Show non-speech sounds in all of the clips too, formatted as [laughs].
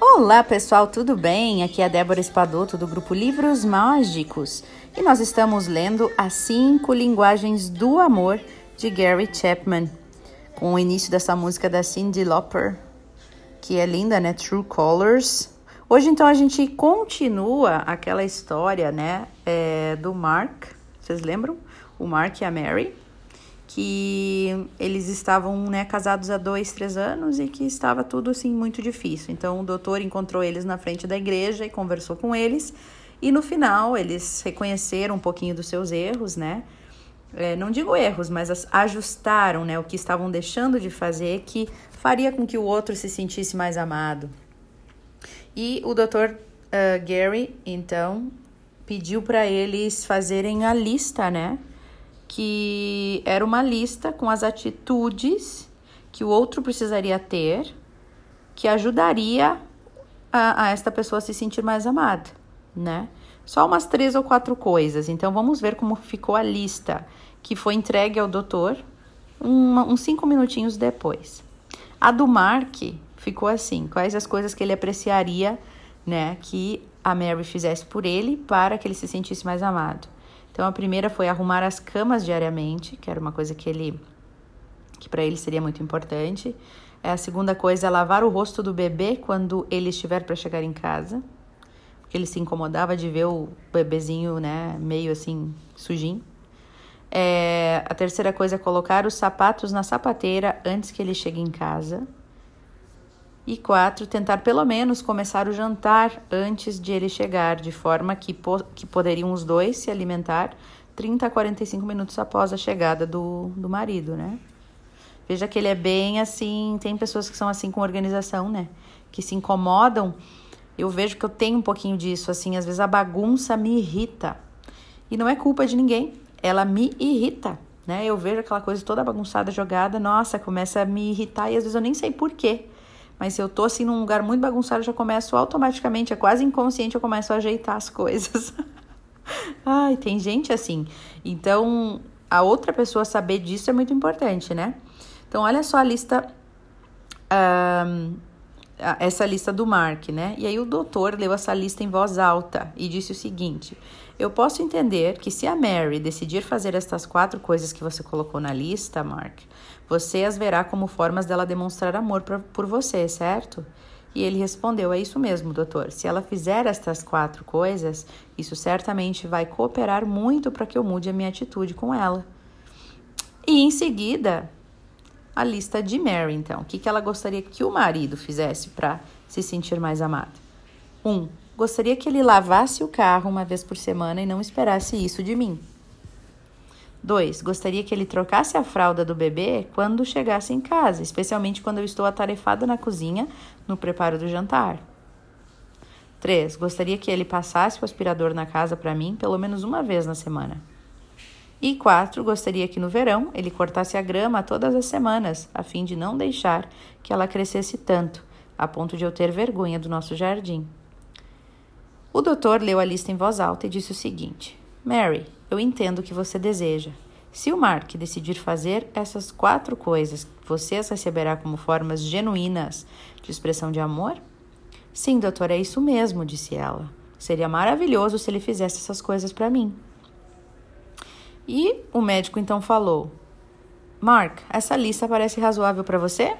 Olá pessoal, tudo bem? Aqui é a Débora Espadoto do grupo Livros Mágicos e nós estamos lendo As Cinco Linguagens do Amor de Gary Chapman, com o início dessa música da Cyndi Lauper, que é linda, né? True Colors. Hoje então a gente continua aquela história, né? é, do Mark, vocês lembram? O Mark e a Mary que eles estavam né, casados há dois, três anos e que estava tudo assim muito difícil. Então o doutor encontrou eles na frente da igreja e conversou com eles. E no final eles reconheceram um pouquinho dos seus erros, né? É, não digo erros, mas as- ajustaram né, o que estavam deixando de fazer que faria com que o outro se sentisse mais amado. E o Dr. ah, Gary, então, pediu para eles fazerem a lista, né? Que era uma lista com as atitudes que o outro precisaria ter que ajudaria a, a esta pessoa a se sentir mais amada, né? Só umas três ou quatro coisas. Então vamos ver como ficou a lista que foi entregue ao doutor uma- uns cinco minutinhos depois. A do Mark ficou assim: quais as coisas que ele apreciaria, né, que a Mary fizesse por ele para que ele se sentisse mais amado. Então a primeira foi arrumar as camas diariamente, que era uma coisa que ele que para ele seria muito importante. É, A segunda coisa é lavar o rosto do bebê quando ele estiver para chegar em casa, porque ele se incomodava de ver o bebezinho, né, meio assim sujinho. É, a terceira coisa é colocar os sapatos na sapateira antes que ele chegue em casa. E quatro, tentar pelo menos começar o jantar antes de ele chegar, de forma que, po que poderiam os dois se alimentar 30 a 45 minutos após a chegada do, do marido, né? Veja que ele é bem assim. Tem pessoas que são assim com organização, né? Que se incomodam. Eu vejo que eu tenho um pouquinho disso, assim. Às vezes a bagunça me irrita. E não é culpa de ninguém. Ela me irrita, né? Eu vejo aquela coisa toda bagunçada, jogada. Nossa, começa a me irritar e às vezes eu nem sei por quê. Mas se eu tô assim num lugar muito bagunçado, eu já começo automaticamente, é quase inconsciente, eu começo a ajeitar as [laughs] coisas. Ai, tem gente assim. Então, a outra pessoa saber disso é muito importante, né? Então, olha só a lista. a- essa lista do Mark, né? E aí o doutor leu essa lista em voz alta e disse o seguinte: Eu posso entender que se a Mary decidir fazer estas quatro coisas que você colocou na lista, Mark, você as verá como formas dela demonstrar amor pra, por você, certo? E ele respondeu: É isso mesmo, doutor. Se ela fizer estas quatro coisas, isso certamente vai cooperar muito para que eu mude a minha atitude com ela. E em seguida, a lista de Mary, então. O que, que ela gostaria que o marido fizesse para se sentir mais amado? Um, gostaria que ele lavasse o carro uma vez por semana e não esperasse isso de mim. Dois, gostaria que ele trocasse a fralda do bebê quando chegasse em casa, especialmente quando eu estou atarefada na cozinha no preparo do jantar. 3. Gostaria que ele passasse o aspirador na casa para mim pelo menos uma vez na semana. E 4. Gostaria que no verão ele cortasse a grama todas as semanas, a fim de não deixar que ela crescesse tanto, a ponto de eu ter vergonha do nosso jardim. O doutor leu a lista em voz alta e disse o seguinte: Mary, eu entendo o que você deseja. Se o Mark decidir fazer essas quatro coisas, você as receberá como formas genuínas de expressão de amor? Sim, doutor, é isso mesmo, disse ela. Seria maravilhoso se ele fizesse essas coisas para mim. E o médico então falou: Mark, essa lista parece razoável para você?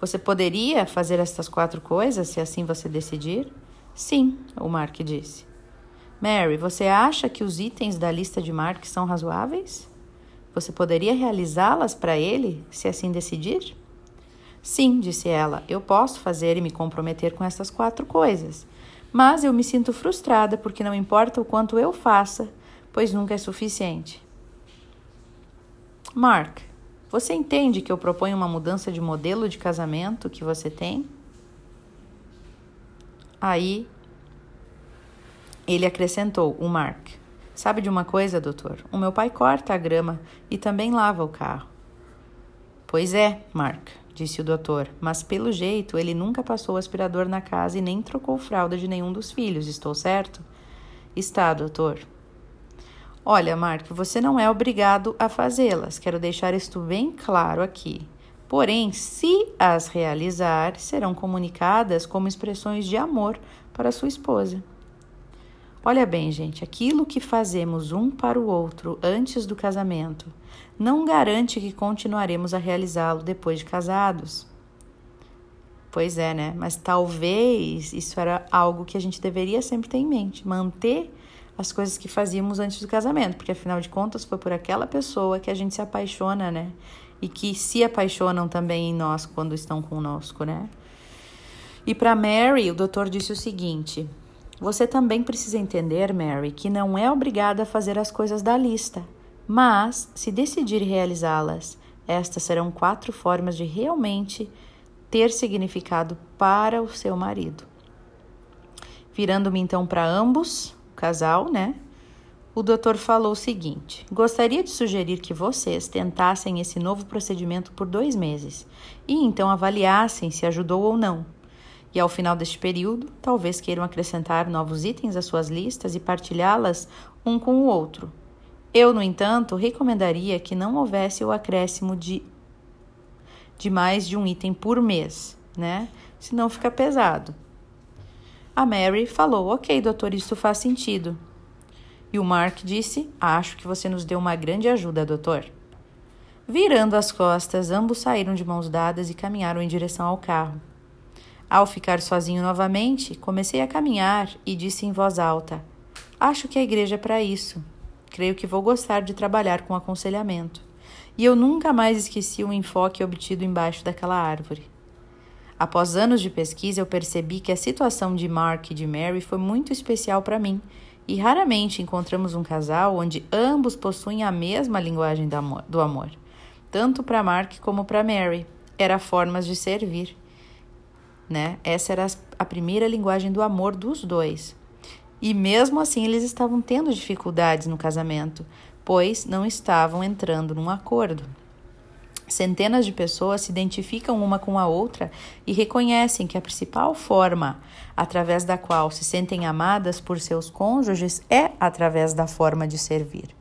Você poderia fazer essas quatro coisas se assim você decidir? Sim, o Mark disse. Mary, você acha que os itens da lista de Mark são razoáveis? Você poderia realizá-las para ele, se assim decidir? Sim, disse ela, eu posso fazer e me comprometer com essas quatro coisas. Mas eu me sinto frustrada porque não importa o quanto eu faça, pois nunca é suficiente. Mark, você entende que eu proponho uma mudança de modelo de casamento que você tem? Aí Ele acrescentou, o Mark. Sabe de uma coisa, doutor? O meu pai corta a grama e também lava o carro. Pois é, Mark, disse o doutor, mas pelo jeito ele nunca passou o aspirador na casa e nem trocou fralda de nenhum dos filhos, estou certo? Está, doutor. Olha, Mark, você não é obrigado a fazê-las, quero deixar isto bem claro aqui. Porém, se as realizar, serão comunicadas como expressões de amor para sua esposa. Olha bem, gente, aquilo que fazemos um para o outro antes do casamento não garante que continuaremos a realizá-lo depois de casados. Pois é, né? Mas talvez isso era algo que a gente deveria sempre ter em mente, manter as coisas que fazíamos antes do casamento, porque afinal de contas foi por aquela pessoa que a gente se apaixona, né? E que se apaixonam também em nós quando estão conosco, né? E para Mary, o doutor disse o seguinte: você também precisa entender, Mary, que não é obrigada a fazer as coisas da lista, mas, se decidir realizá-las, estas serão quatro formas de realmente ter significado para o seu marido. Virando-me então para ambos, casal, né? O doutor falou o seguinte: gostaria de sugerir que vocês tentassem esse novo procedimento por dois meses e então avaliassem se ajudou ou não. E ao final deste período, talvez queiram acrescentar novos itens às suas listas e partilhá-las um com o outro. Eu, no entanto, recomendaria que não houvesse o acréscimo de, de mais de um item por mês, né? Senão fica pesado. A Mary falou: Ok, doutor, isso faz sentido. E o Mark disse: Acho que você nos deu uma grande ajuda, doutor. Virando as costas, ambos saíram de mãos dadas e caminharam em direção ao carro. Ao ficar sozinho novamente, comecei a caminhar e disse em voz alta: Acho que a igreja é para isso. Creio que vou gostar de trabalhar com aconselhamento. E eu nunca mais esqueci o enfoque obtido embaixo daquela árvore. Após anos de pesquisa, eu percebi que a situação de Mark e de Mary foi muito especial para mim, e raramente encontramos um casal onde ambos possuem a mesma linguagem do amor. Tanto para Mark como para Mary, era formas de servir né? Essa era a primeira linguagem do amor dos dois. E mesmo assim eles estavam tendo dificuldades no casamento, pois não estavam entrando num acordo. Centenas de pessoas se identificam uma com a outra e reconhecem que a principal forma através da qual se sentem amadas por seus cônjuges é através da forma de servir.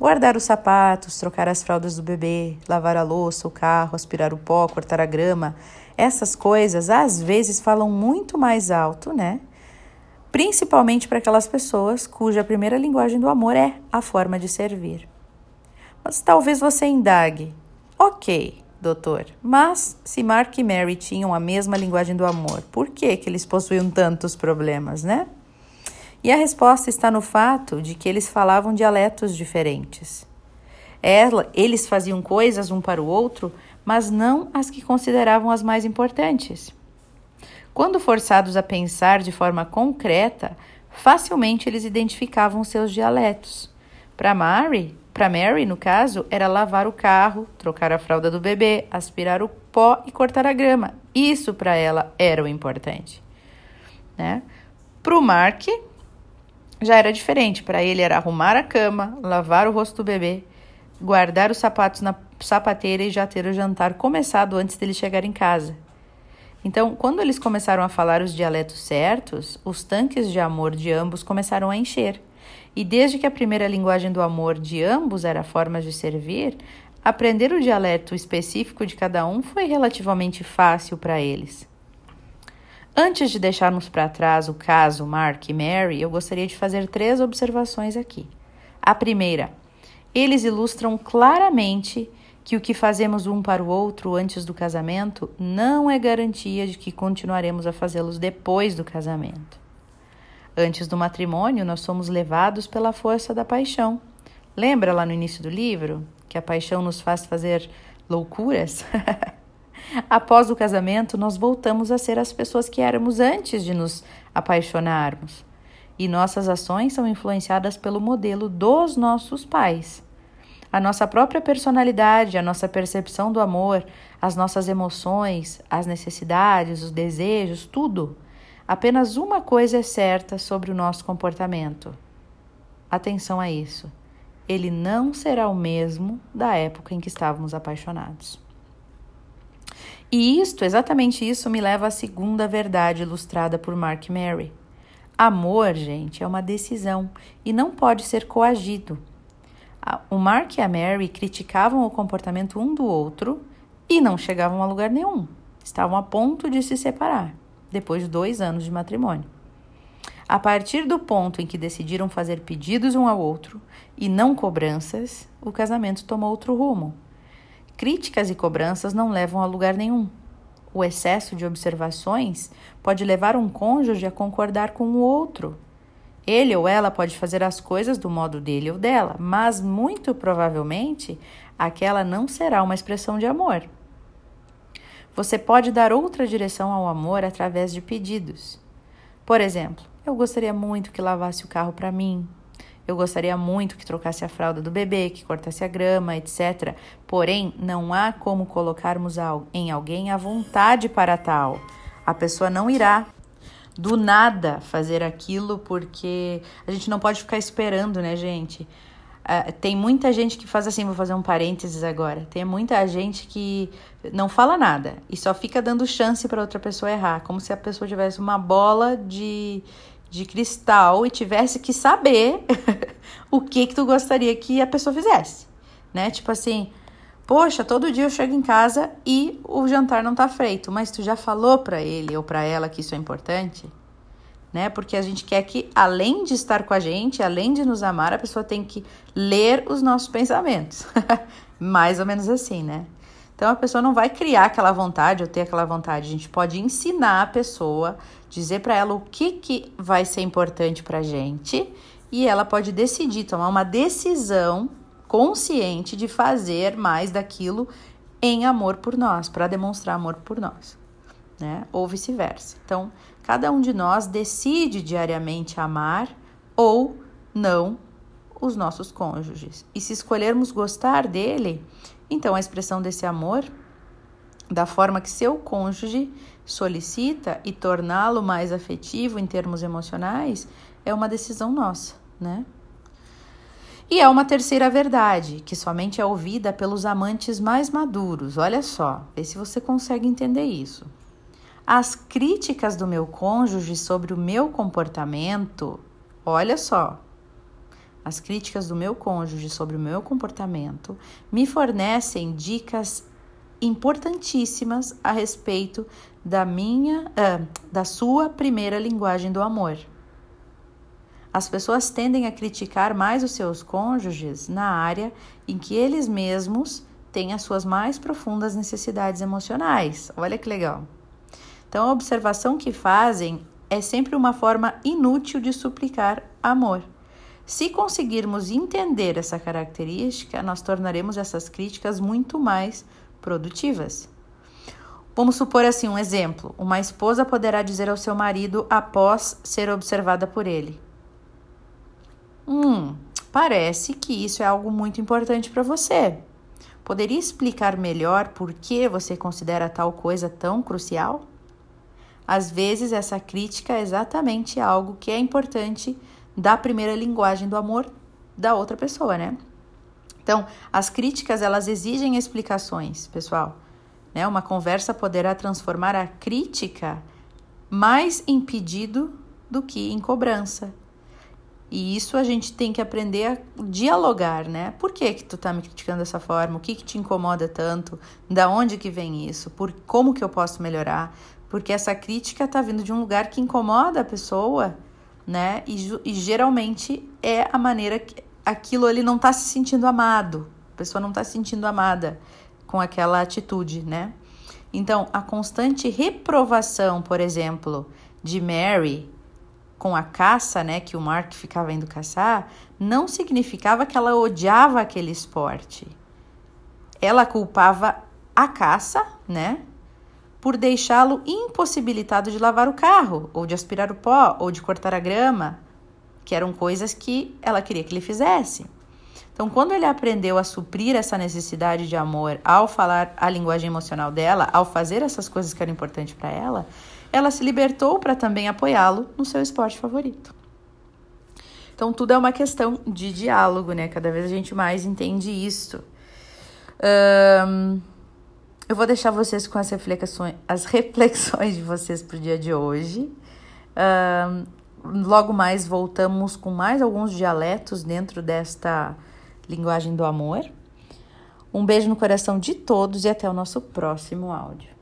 Guardar os sapatos, trocar as fraldas do bebê, lavar a louça, o carro, aspirar o pó, cortar a grama, essas coisas às vezes falam muito mais alto, né? Principalmente para aquelas pessoas cuja primeira linguagem do amor é a forma de servir. Mas talvez você indague: ok, doutor, mas se Mark e Mary tinham a mesma linguagem do amor, por que, que eles possuíam tantos problemas, né? E a resposta está no fato de que eles falavam dialetos diferentes. Ela, eles faziam coisas um para o outro mas não as que consideravam as mais importantes. Quando forçados a pensar de forma concreta, facilmente eles identificavam seus dialetos. Para Mary, para Mary, no caso, era lavar o carro, trocar a fralda do bebê, aspirar o pó e cortar a grama. Isso para ela era o importante. Né? Para o Mark, já era diferente. Para ele era arrumar a cama, lavar o rosto do bebê, guardar os sapatos na sapateira e já ter o jantar começado antes dele chegar em casa. Então, quando eles começaram a falar os dialetos certos, os tanques de amor de ambos começaram a encher. E desde que a primeira linguagem do amor de ambos era a forma de servir, aprender o dialeto específico de cada um foi relativamente fácil para eles. Antes de deixarmos para trás o caso Mark e Mary, eu gostaria de fazer três observações aqui. A primeira, eles ilustram claramente que o que fazemos um para o outro antes do casamento não é garantia de que continuaremos a fazê-los depois do casamento. Antes do matrimônio, nós somos levados pela força da paixão. Lembra lá no início do livro que a paixão nos faz fazer loucuras? [laughs] Após o casamento, nós voltamos a ser as pessoas que éramos antes de nos apaixonarmos. E nossas ações são influenciadas pelo modelo dos nossos pais a nossa própria personalidade, a nossa percepção do amor, as nossas emoções, as necessidades, os desejos, tudo. Apenas uma coisa é certa sobre o nosso comportamento. Atenção a isso. Ele não será o mesmo da época em que estávamos apaixonados. E isto, exatamente isso, me leva à segunda verdade ilustrada por Mark Mary. Amor, gente, é uma decisão e não pode ser coagido. O Mark e a Mary criticavam o comportamento um do outro e não chegavam a lugar nenhum. Estavam a ponto de se separar, depois de dois anos de matrimônio. A partir do ponto em que decidiram fazer pedidos um ao outro e não cobranças, o casamento tomou outro rumo. Críticas e cobranças não levam a lugar nenhum. O excesso de observações pode levar um cônjuge a concordar com o outro. Ele ou ela pode fazer as coisas do modo dele ou dela, mas muito provavelmente aquela não será uma expressão de amor. Você pode dar outra direção ao amor através de pedidos. Por exemplo, eu gostaria muito que lavasse o carro para mim. Eu gostaria muito que trocasse a fralda do bebê, que cortasse a grama, etc. Porém, não há como colocarmos em alguém a vontade para tal. A pessoa não irá do nada fazer aquilo porque a gente não pode ficar esperando, né, gente? Uh, tem muita gente que faz assim, vou fazer um parênteses agora. Tem muita gente que não fala nada e só fica dando chance para outra pessoa errar, como se a pessoa tivesse uma bola de, de cristal e tivesse que saber [laughs] o que que tu gostaria que a pessoa fizesse, né? Tipo assim, poxa, todo dia eu chego em casa e o jantar não tá feito, mas tu já falou para ele ou para ela que isso é importante? Né? Porque a gente quer que, além de estar com a gente, além de nos amar, a pessoa tem que ler os nossos pensamentos. [laughs] Mais ou menos assim, né? Então a pessoa não vai criar aquela vontade ou ter aquela vontade. A gente pode ensinar a pessoa, dizer para ela o que, que vai ser importante para gente e ela pode decidir, tomar uma decisão consciente de fazer mais daquilo em amor por nós, para demonstrar amor por nós, né? Ou vice-versa. Então, Cada um de nós decide diariamente amar ou não os nossos cônjuges. E se escolhermos gostar dele, então a expressão desse amor, da forma que seu cônjuge solicita e torná-lo mais afetivo em termos emocionais, é uma decisão nossa, né? E é uma terceira verdade, que somente é ouvida pelos amantes mais maduros. Olha só, vê se você consegue entender isso. As críticas do meu cônjuge sobre o meu comportamento, olha só, as críticas do meu cônjuge sobre o meu comportamento me fornecem dicas importantíssimas a respeito da minha, uh, da sua primeira linguagem do amor. As pessoas tendem a criticar mais os seus cônjuges na área em que eles mesmos têm as suas mais profundas necessidades emocionais. Olha que legal. Então, a observação que fazem é sempre uma forma inútil de suplicar amor. Se conseguirmos entender essa característica, nós tornaremos essas críticas muito mais produtivas. Vamos supor assim um exemplo: uma esposa poderá dizer ao seu marido após ser observada por ele: Hum, parece que isso é algo muito importante para você. Poderia explicar melhor por que você considera tal coisa tão crucial? Às vezes, essa crítica é exatamente algo que é importante da primeira linguagem do amor da outra pessoa, né? Então, as críticas elas exigem explicações, pessoal. Né? Uma conversa poderá transformar a crítica mais em pedido do que em cobrança. E isso a gente tem que aprender a dialogar, né? Por que que tu tá me criticando dessa forma? O que que te incomoda tanto? Da onde que vem isso? Por como que eu posso melhorar? Porque essa crítica está vindo de um lugar que incomoda a pessoa, né? E, e geralmente é a maneira que aquilo ele não está se sentindo amado, a pessoa não está se sentindo amada com aquela atitude, né? Então, a constante reprovação, por exemplo, de Mary com a caça, né, que o Mark ficava indo caçar, não significava que ela odiava aquele esporte. Ela culpava a caça, né, por deixá-lo impossibilitado de lavar o carro, ou de aspirar o pó, ou de cortar a grama, que eram coisas que ela queria que ele fizesse. Então, quando ele aprendeu a suprir essa necessidade de amor ao falar a linguagem emocional dela, ao fazer essas coisas que eram importantes para ela, ela se libertou para também apoiá-lo no seu esporte favorito. Então, tudo é uma questão de diálogo, né? Cada vez a gente mais entende isso. Um, eu vou deixar vocês com as reflexões, as reflexões de vocês para o dia de hoje. Um, logo mais voltamos com mais alguns dialetos dentro desta linguagem do amor. Um beijo no coração de todos e até o nosso próximo áudio.